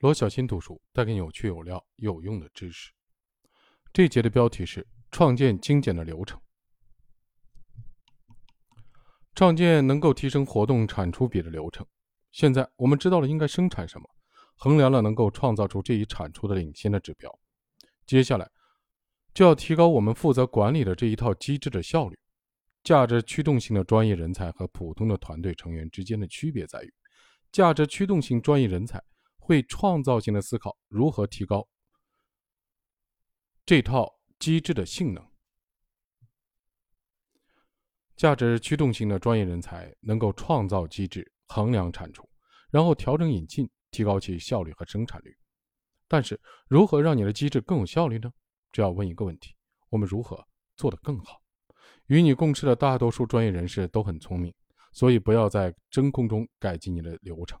罗小新读书带给你有趣、有料、有用的知识。这节的标题是“创建精简的流程”。创建能够提升活动产出比的流程。现在我们知道了应该生产什么，衡量了能够创造出这一产出的领先的指标。接下来就要提高我们负责管理的这一套机制的效率。价值驱动性的专业人才和普通的团队成员之间的区别在于，价值驱动性专业人才会创造性的思考如何提高这套机制的性能。价值驱动性的专业人才能够创造机制、衡量产出，然后调整引进，提高其效率和生产率。但是，如何让你的机制更有效率呢？只要问一个问题：我们如何做得更好？与你共事的大多数专业人士都很聪明，所以不要在真空中改进你的流程。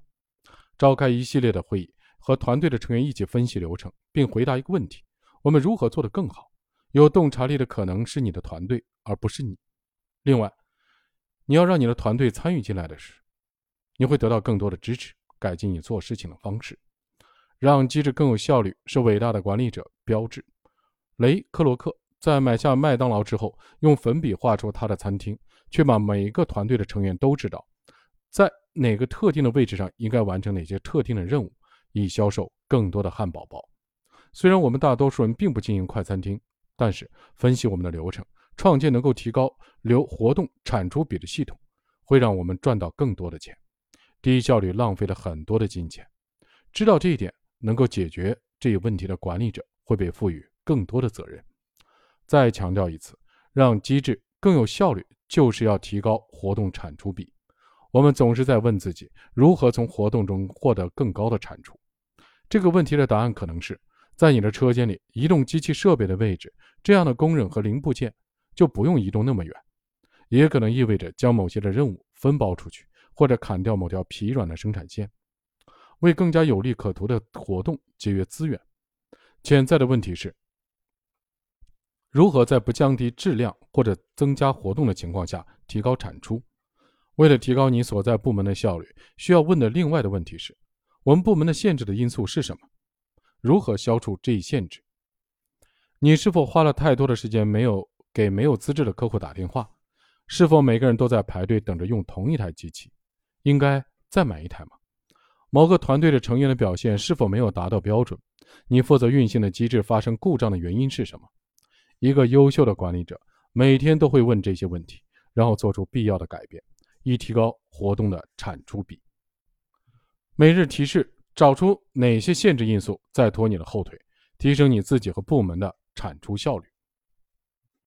召开一系列的会议，和团队的成员一起分析流程，并回答一个问题：我们如何做得更好？有洞察力的可能是你的团队，而不是你。另外，你要让你的团队参与进来的是，你会得到更多的支持，改进你做事情的方式，让机制更有效率，是伟大的管理者标志。雷克洛克在买下麦当劳之后，用粉笔画出他的餐厅，确保每一个团队的成员都知道，在哪个特定的位置上应该完成哪些特定的任务，以销售更多的汉堡包。虽然我们大多数人并不经营快餐厅，但是分析我们的流程。创建能够提高流活动产出比的系统，会让我们赚到更多的钱。低效率浪费了很多的金钱。知道这一点，能够解决这一问题的管理者会被赋予更多的责任。再强调一次，让机制更有效率，就是要提高活动产出比。我们总是在问自己，如何从活动中获得更高的产出？这个问题的答案可能是在你的车间里移动机器设备的位置，这样的工人和零部件。就不用移动那么远，也可能意味着将某些的任务分包出去，或者砍掉某条疲软的生产线，为更加有利可图的活动节约资源。潜在的问题是，如何在不降低质量或者增加活动的情况下提高产出？为了提高你所在部门的效率，需要问的另外的问题是：我们部门的限制的因素是什么？如何消除这一限制？你是否花了太多的时间没有？给没有资质的客户打电话，是否每个人都在排队等着用同一台机器？应该再买一台吗？某个团队的成员的表现是否没有达到标准？你负责运行的机制发生故障的原因是什么？一个优秀的管理者每天都会问这些问题，然后做出必要的改变，以提高活动的产出比。每日提示：找出哪些限制因素在拖你的后腿，提升你自己和部门的产出效率。